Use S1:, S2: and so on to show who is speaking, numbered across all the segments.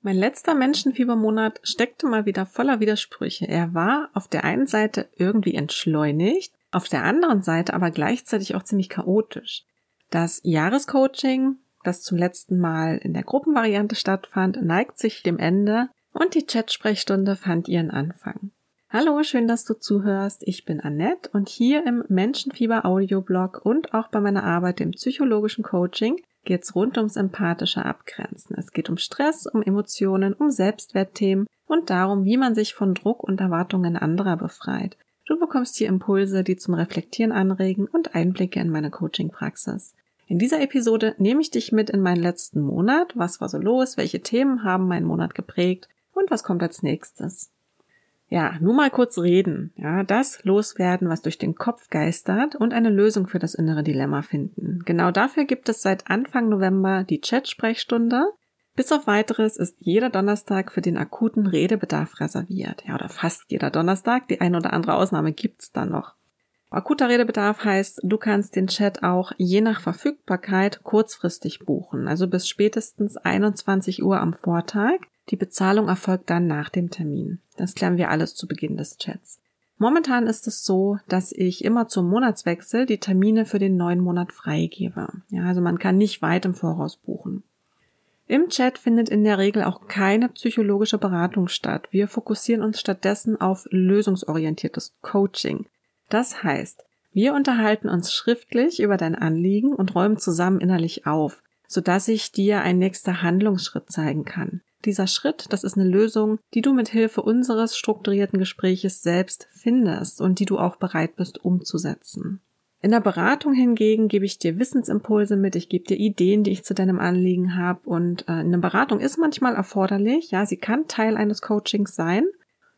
S1: Mein letzter Menschenfiebermonat steckte mal wieder voller Widersprüche. Er war auf der einen Seite irgendwie entschleunigt, auf der anderen Seite aber gleichzeitig auch ziemlich chaotisch. Das Jahrescoaching, das zum letzten Mal in der Gruppenvariante stattfand, neigt sich dem Ende und die Chatsprechstunde fand ihren Anfang. Hallo, schön, dass du zuhörst. Ich bin Annette und hier im Menschenfieber Audioblog und auch bei meiner Arbeit im psychologischen Coaching geht's rund ums empathische Abgrenzen. Es geht um Stress, um Emotionen, um Selbstwertthemen und darum, wie man sich von Druck und Erwartungen anderer befreit. Du bekommst hier Impulse, die zum Reflektieren anregen und Einblicke in meine Coaching-Praxis. In dieser Episode nehme ich dich mit in meinen letzten Monat. Was war so los? Welche Themen haben meinen Monat geprägt? Und was kommt als nächstes? Ja, nur mal kurz reden. Ja, das loswerden, was durch den Kopf geistert und eine Lösung für das innere Dilemma finden. Genau dafür gibt es seit Anfang November die Chat-Sprechstunde. Bis auf weiteres ist jeder Donnerstag für den akuten Redebedarf reserviert. Ja, oder fast jeder Donnerstag. Die eine oder andere Ausnahme gibt's dann noch. Akuter Redebedarf heißt, du kannst den Chat auch je nach Verfügbarkeit kurzfristig buchen, also bis spätestens 21 Uhr am Vortag. Die Bezahlung erfolgt dann nach dem Termin. Das klären wir alles zu Beginn des Chats. Momentan ist es so, dass ich immer zum Monatswechsel die Termine für den neuen Monat freigebe. Ja, also man kann nicht weit im Voraus buchen. Im Chat findet in der Regel auch keine psychologische Beratung statt. Wir fokussieren uns stattdessen auf lösungsorientiertes Coaching. Das heißt, wir unterhalten uns schriftlich über dein Anliegen und räumen zusammen innerlich auf, sodass ich dir ein nächster Handlungsschritt zeigen kann. Dieser Schritt, das ist eine Lösung, die du mit Hilfe unseres strukturierten Gespräches selbst findest und die du auch bereit bist umzusetzen. In der Beratung hingegen gebe ich dir Wissensimpulse mit, ich gebe dir Ideen, die ich zu deinem Anliegen habe und äh, eine Beratung ist manchmal erforderlich, ja, sie kann Teil eines Coachings sein.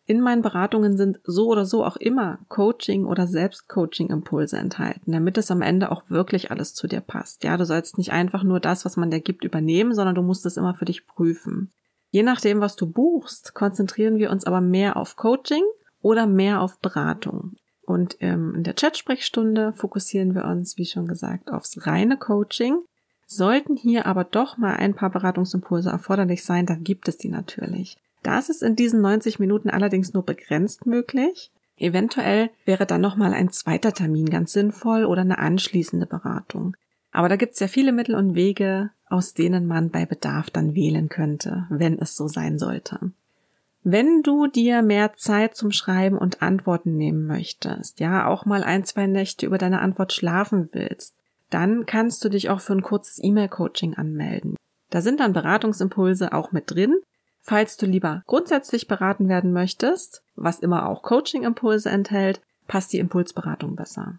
S1: In meinen Beratungen sind so oder so auch immer Coaching oder Selbstcoaching-Impulse enthalten, damit es am Ende auch wirklich alles zu dir passt. Ja, du sollst nicht einfach nur das, was man dir gibt, übernehmen, sondern du musst es immer für dich prüfen. Je nachdem, was du buchst, konzentrieren wir uns aber mehr auf Coaching oder mehr auf Beratung. Und ähm, in der Chat-Sprechstunde fokussieren wir uns, wie schon gesagt, aufs reine Coaching. Sollten hier aber doch mal ein paar Beratungsimpulse erforderlich sein, dann gibt es die natürlich. Das ist in diesen 90 Minuten allerdings nur begrenzt möglich. Eventuell wäre dann nochmal ein zweiter Termin ganz sinnvoll oder eine anschließende Beratung. Aber da gibt es ja viele Mittel und Wege, aus denen man bei Bedarf dann wählen könnte, wenn es so sein sollte. Wenn du dir mehr Zeit zum Schreiben und Antworten nehmen möchtest, ja, auch mal ein, zwei Nächte über deine Antwort schlafen willst, dann kannst du dich auch für ein kurzes E-Mail-Coaching anmelden. Da sind dann Beratungsimpulse auch mit drin. Falls du lieber grundsätzlich beraten werden möchtest, was immer auch Coaching-Impulse enthält, passt die Impulsberatung besser.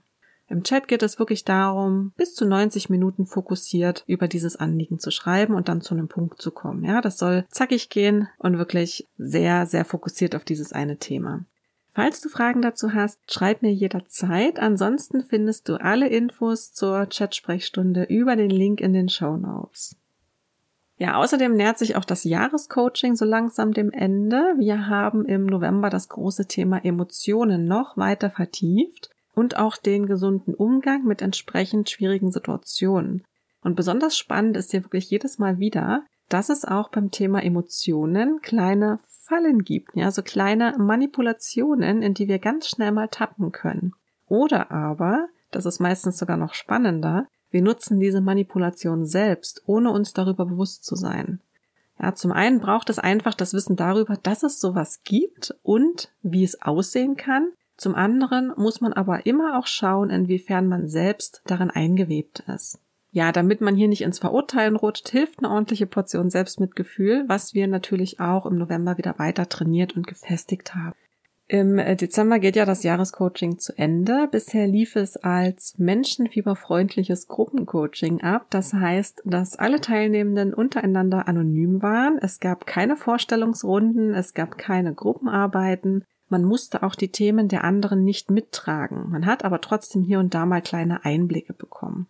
S1: Im Chat geht es wirklich darum, bis zu 90 Minuten fokussiert über dieses Anliegen zu schreiben und dann zu einem Punkt zu kommen. Ja, das soll zackig gehen und wirklich sehr, sehr fokussiert auf dieses eine Thema. Falls du Fragen dazu hast, schreib mir jederzeit. Ansonsten findest du alle Infos zur Chatsprechstunde über den Link in den Show Notes. Ja, außerdem nähert sich auch das Jahrescoaching so langsam dem Ende. Wir haben im November das große Thema Emotionen noch weiter vertieft und auch den gesunden Umgang mit entsprechend schwierigen Situationen. Und besonders spannend ist hier wirklich jedes Mal wieder, dass es auch beim Thema Emotionen kleine Fallen gibt, ja, so kleine Manipulationen, in die wir ganz schnell mal tappen können. Oder aber, das ist meistens sogar noch spannender, wir nutzen diese Manipulation selbst, ohne uns darüber bewusst zu sein. Ja, zum einen braucht es einfach das Wissen darüber, dass es sowas gibt und wie es aussehen kann. Zum anderen muss man aber immer auch schauen, inwiefern man selbst darin eingewebt ist. Ja, damit man hier nicht ins Verurteilen rutscht, hilft eine ordentliche Portion Selbstmitgefühl, was wir natürlich auch im November wieder weiter trainiert und gefestigt haben. Im Dezember geht ja das Jahrescoaching zu Ende. Bisher lief es als menschenfieberfreundliches Gruppencoaching ab. Das heißt, dass alle Teilnehmenden untereinander anonym waren. Es gab keine Vorstellungsrunden, es gab keine Gruppenarbeiten. Man musste auch die Themen der anderen nicht mittragen. Man hat aber trotzdem hier und da mal kleine Einblicke bekommen.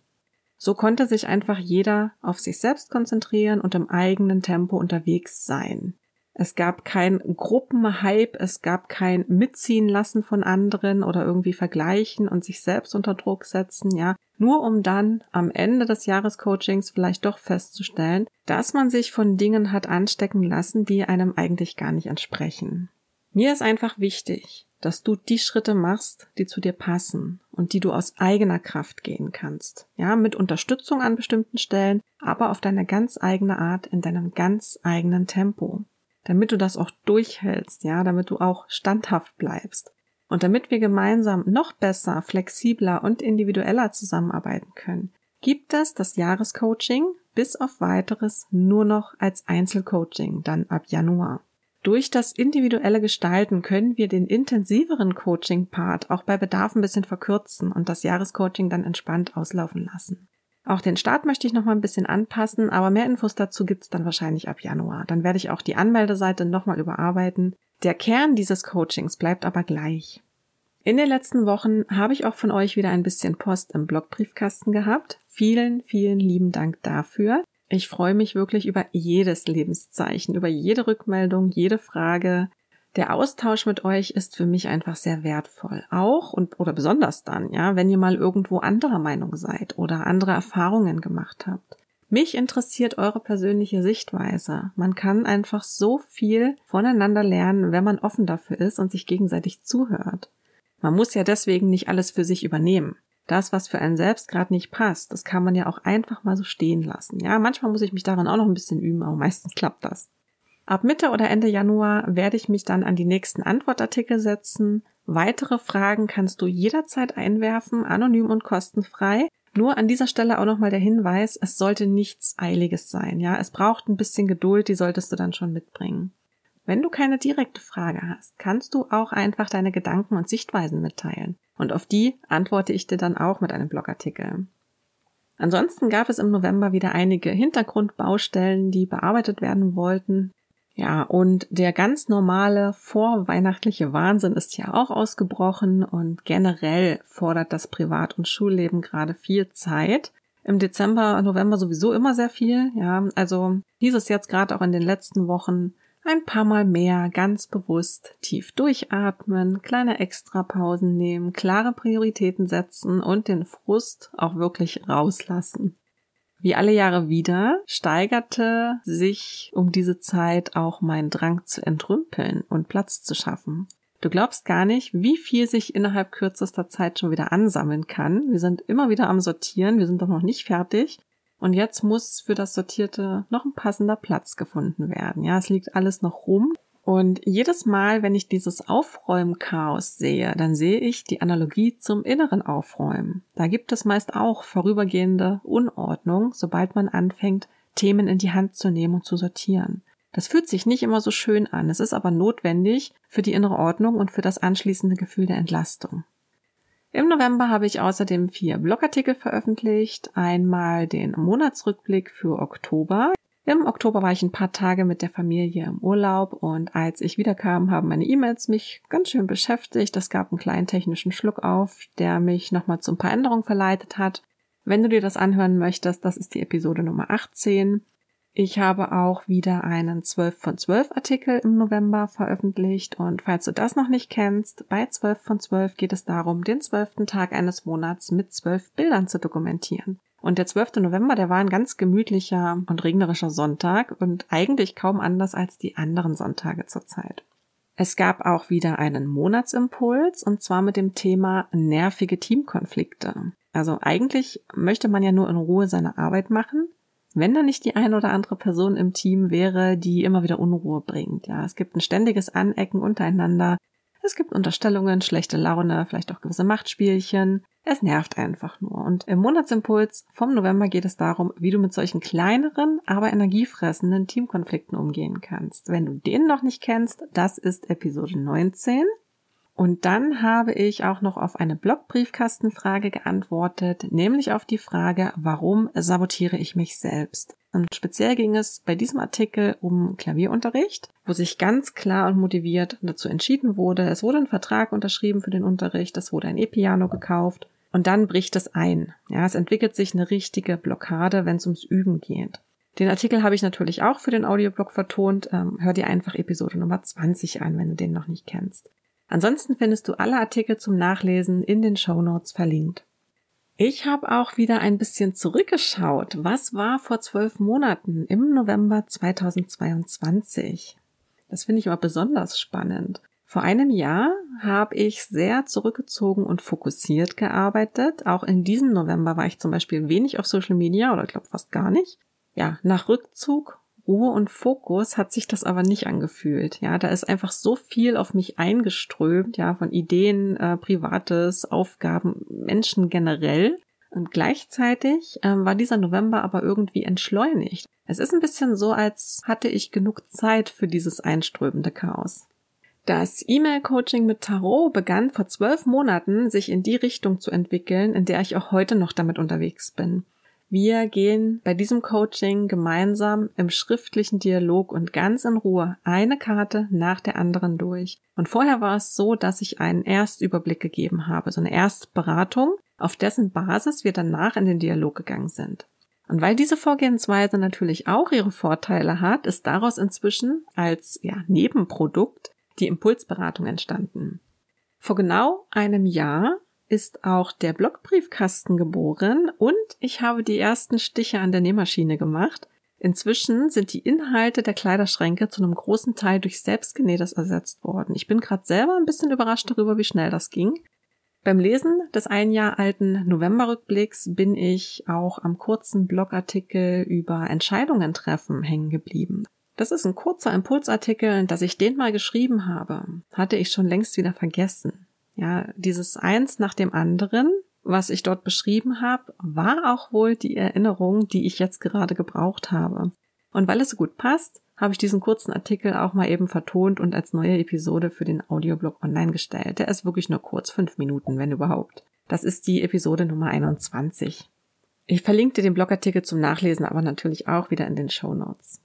S1: So konnte sich einfach jeder auf sich selbst konzentrieren und im eigenen Tempo unterwegs sein. Es gab kein Gruppenhype, es gab kein Mitziehen lassen von anderen oder irgendwie vergleichen und sich selbst unter Druck setzen, ja. Nur um dann am Ende des Jahrescoachings vielleicht doch festzustellen, dass man sich von Dingen hat anstecken lassen, die einem eigentlich gar nicht entsprechen. Mir ist einfach wichtig, dass du die Schritte machst, die zu dir passen und die du aus eigener Kraft gehen kannst. Ja, mit Unterstützung an bestimmten Stellen, aber auf deine ganz eigene Art, in deinem ganz eigenen Tempo damit du das auch durchhältst, ja, damit du auch standhaft bleibst. Und damit wir gemeinsam noch besser, flexibler und individueller zusammenarbeiten können, gibt es das Jahrescoaching bis auf weiteres nur noch als Einzelcoaching dann ab Januar. Durch das individuelle Gestalten können wir den intensiveren Coaching-Part auch bei Bedarf ein bisschen verkürzen und das Jahrescoaching dann entspannt auslaufen lassen. Auch den Start möchte ich noch mal ein bisschen anpassen, aber mehr Infos dazu gibt's dann wahrscheinlich ab Januar. Dann werde ich auch die Anmeldeseite nochmal überarbeiten. Der Kern dieses Coachings bleibt aber gleich. In den letzten Wochen habe ich auch von euch wieder ein bisschen Post im Blogbriefkasten gehabt. Vielen, vielen lieben Dank dafür. Ich freue mich wirklich über jedes Lebenszeichen, über jede Rückmeldung, jede Frage der Austausch mit euch ist für mich einfach sehr wertvoll. Auch und oder besonders dann, ja, wenn ihr mal irgendwo anderer Meinung seid oder andere Erfahrungen gemacht habt. Mich interessiert eure persönliche Sichtweise. Man kann einfach so viel voneinander lernen, wenn man offen dafür ist und sich gegenseitig zuhört. Man muss ja deswegen nicht alles für sich übernehmen. Das, was für einen selbst gerade nicht passt, das kann man ja auch einfach mal so stehen lassen. Ja, manchmal muss ich mich darin auch noch ein bisschen üben, aber meistens klappt das. Ab Mitte oder Ende Januar werde ich mich dann an die nächsten Antwortartikel setzen. Weitere Fragen kannst du jederzeit einwerfen, anonym und kostenfrei. Nur an dieser Stelle auch nochmal der Hinweis, es sollte nichts Eiliges sein, ja. Es braucht ein bisschen Geduld, die solltest du dann schon mitbringen. Wenn du keine direkte Frage hast, kannst du auch einfach deine Gedanken und Sichtweisen mitteilen. Und auf die antworte ich dir dann auch mit einem Blogartikel. Ansonsten gab es im November wieder einige Hintergrundbaustellen, die bearbeitet werden wollten. Ja, und der ganz normale vorweihnachtliche Wahnsinn ist ja auch ausgebrochen und generell fordert das Privat- und Schulleben gerade viel Zeit. Im Dezember, November sowieso immer sehr viel, ja. Also hieß es jetzt gerade auch in den letzten Wochen ein paar Mal mehr ganz bewusst tief durchatmen, kleine Extrapausen nehmen, klare Prioritäten setzen und den Frust auch wirklich rauslassen. Wie alle Jahre wieder steigerte sich um diese Zeit auch mein Drang zu entrümpeln und Platz zu schaffen. Du glaubst gar nicht, wie viel sich innerhalb kürzester Zeit schon wieder ansammeln kann. Wir sind immer wieder am Sortieren, wir sind doch noch nicht fertig. Und jetzt muss für das Sortierte noch ein passender Platz gefunden werden. Ja, es liegt alles noch rum. Und jedes Mal, wenn ich dieses Aufräumchaos sehe, dann sehe ich die Analogie zum inneren Aufräumen. Da gibt es meist auch vorübergehende Unordnung, sobald man anfängt, Themen in die Hand zu nehmen und zu sortieren. Das fühlt sich nicht immer so schön an, es ist aber notwendig für die innere Ordnung und für das anschließende Gefühl der Entlastung. Im November habe ich außerdem vier Blogartikel veröffentlicht, einmal den Monatsrückblick für Oktober, im Oktober war ich ein paar Tage mit der Familie im Urlaub und als ich wiederkam, haben meine E-Mails mich ganz schön beschäftigt. Es gab einen kleinen technischen Schluck auf, der mich nochmal zu ein paar Änderungen verleitet hat. Wenn du dir das anhören möchtest, das ist die Episode Nummer 18. Ich habe auch wieder einen 12 von 12 Artikel im November veröffentlicht und falls du das noch nicht kennst, bei 12 von 12 geht es darum, den zwölften Tag eines Monats mit zwölf Bildern zu dokumentieren. Und der 12. November, der war ein ganz gemütlicher und regnerischer Sonntag und eigentlich kaum anders als die anderen Sonntage zur Zeit. Es gab auch wieder einen Monatsimpuls und zwar mit dem Thema nervige Teamkonflikte. Also eigentlich möchte man ja nur in Ruhe seine Arbeit machen, wenn da nicht die ein oder andere Person im Team wäre, die immer wieder Unruhe bringt. Ja, es gibt ein ständiges Anecken untereinander. Es gibt Unterstellungen, schlechte Laune, vielleicht auch gewisse Machtspielchen. Es nervt einfach nur. Und im Monatsimpuls vom November geht es darum, wie du mit solchen kleineren, aber energiefressenden Teamkonflikten umgehen kannst. Wenn du den noch nicht kennst, das ist Episode 19. Und dann habe ich auch noch auf eine Blogbriefkastenfrage geantwortet, nämlich auf die Frage, warum sabotiere ich mich selbst? Und speziell ging es bei diesem Artikel um Klavierunterricht, wo sich ganz klar und motiviert dazu entschieden wurde. Es wurde ein Vertrag unterschrieben für den Unterricht, es wurde ein E-Piano gekauft und dann bricht es ein. Ja, es entwickelt sich eine richtige Blockade, wenn es ums Üben geht. Den Artikel habe ich natürlich auch für den Audioblog vertont. Ähm, hör dir einfach Episode Nummer 20 an, wenn du den noch nicht kennst. Ansonsten findest du alle Artikel zum Nachlesen in den Show Notes verlinkt. Ich habe auch wieder ein bisschen zurückgeschaut. Was war vor zwölf Monaten im November 2022? Das finde ich immer besonders spannend. Vor einem Jahr habe ich sehr zurückgezogen und fokussiert gearbeitet. Auch in diesem November war ich zum Beispiel wenig auf Social Media oder ich glaube fast gar nicht. Ja, nach Rückzug, Ruhe und Fokus hat sich das aber nicht angefühlt. Ja, da ist einfach so viel auf mich eingeströmt, ja, von Ideen, äh, Privates, Aufgaben, Menschen generell. Und gleichzeitig ähm, war dieser November aber irgendwie entschleunigt. Es ist ein bisschen so, als hatte ich genug Zeit für dieses einströmende Chaos. Das E-Mail-Coaching mit Tarot begann vor zwölf Monaten, sich in die Richtung zu entwickeln, in der ich auch heute noch damit unterwegs bin. Wir gehen bei diesem Coaching gemeinsam im schriftlichen Dialog und ganz in Ruhe eine Karte nach der anderen durch. Und vorher war es so, dass ich einen Erstüberblick gegeben habe, so eine Erstberatung, auf dessen Basis wir danach in den Dialog gegangen sind. Und weil diese Vorgehensweise natürlich auch ihre Vorteile hat, ist daraus inzwischen als ja, Nebenprodukt die Impulsberatung entstanden. Vor genau einem Jahr ist auch der Blockbriefkasten geboren und ich habe die ersten Stiche an der Nähmaschine gemacht. Inzwischen sind die Inhalte der Kleiderschränke zu einem großen Teil durch Selbstgenähtes ersetzt worden. Ich bin gerade selber ein bisschen überrascht darüber, wie schnell das ging. Beim Lesen des ein Jahr alten Novemberrückblicks bin ich auch am kurzen Blogartikel über Entscheidungen treffen hängen geblieben. Das ist ein kurzer Impulsartikel, dass ich den mal geschrieben habe, hatte ich schon längst wieder vergessen. Ja, dieses eins nach dem anderen, was ich dort beschrieben habe, war auch wohl die Erinnerung, die ich jetzt gerade gebraucht habe. Und weil es so gut passt, habe ich diesen kurzen Artikel auch mal eben vertont und als neue Episode für den Audioblog online gestellt. Der ist wirklich nur kurz, fünf Minuten, wenn überhaupt. Das ist die Episode Nummer 21. Ich verlinke dir den Blogartikel zum Nachlesen aber natürlich auch wieder in den Show Notes.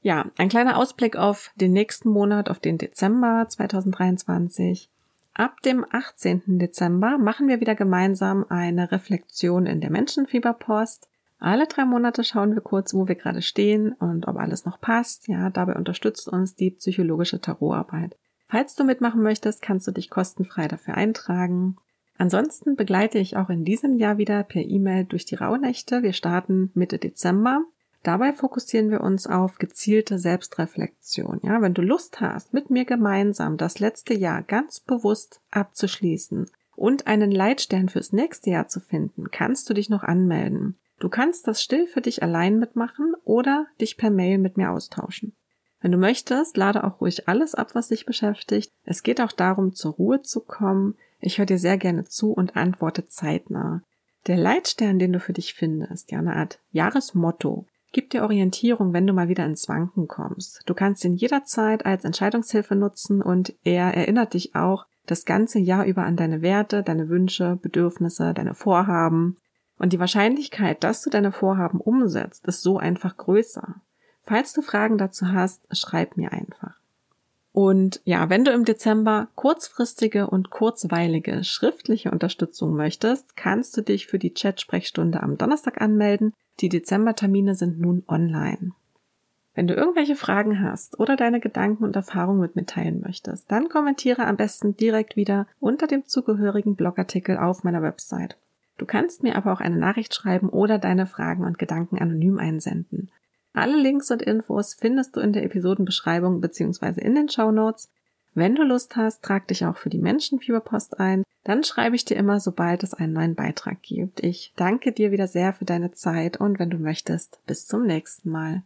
S1: Ja, ein kleiner Ausblick auf den nächsten Monat, auf den Dezember 2023. Ab dem 18. Dezember machen wir wieder gemeinsam eine Reflexion in der Menschenfieberpost. Alle drei Monate schauen wir kurz, wo wir gerade stehen und ob alles noch passt. Ja, dabei unterstützt uns die psychologische Tarotarbeit. Falls du mitmachen möchtest, kannst du dich kostenfrei dafür eintragen. Ansonsten begleite ich auch in diesem Jahr wieder per E-Mail durch die Rauhnächte. Wir starten Mitte Dezember Dabei fokussieren wir uns auf gezielte Selbstreflexion. Ja, wenn du Lust hast, mit mir gemeinsam das letzte Jahr ganz bewusst abzuschließen und einen Leitstern fürs nächste Jahr zu finden, kannst du dich noch anmelden. Du kannst das still für dich allein mitmachen oder dich per Mail mit mir austauschen. Wenn du möchtest, lade auch ruhig alles ab, was dich beschäftigt. Es geht auch darum, zur Ruhe zu kommen. Ich höre dir sehr gerne zu und antworte zeitnah. Der Leitstern, den du für dich findest, ja, eine Art Jahresmotto, Gib dir Orientierung, wenn du mal wieder ins Wanken kommst. Du kannst ihn jederzeit als Entscheidungshilfe nutzen und er erinnert dich auch das ganze Jahr über an deine Werte, deine Wünsche, Bedürfnisse, deine Vorhaben. Und die Wahrscheinlichkeit, dass du deine Vorhaben umsetzt, ist so einfach größer. Falls du Fragen dazu hast, schreib mir einfach. Und ja, wenn du im Dezember kurzfristige und kurzweilige schriftliche Unterstützung möchtest, kannst du dich für die Chat-Sprechstunde am Donnerstag anmelden. Die Dezembertermine sind nun online. Wenn du irgendwelche Fragen hast oder deine Gedanken und Erfahrungen mit mir teilen möchtest, dann kommentiere am besten direkt wieder unter dem zugehörigen Blogartikel auf meiner Website. Du kannst mir aber auch eine Nachricht schreiben oder deine Fragen und Gedanken anonym einsenden. Alle Links und Infos findest du in der Episodenbeschreibung bzw. in den Show Notes. Wenn du Lust hast, trag dich auch für die Menschenfieberpost ein. Dann schreibe ich dir immer, sobald es einen neuen Beitrag gibt. Ich danke dir wieder sehr für deine Zeit und wenn du möchtest, bis zum nächsten Mal.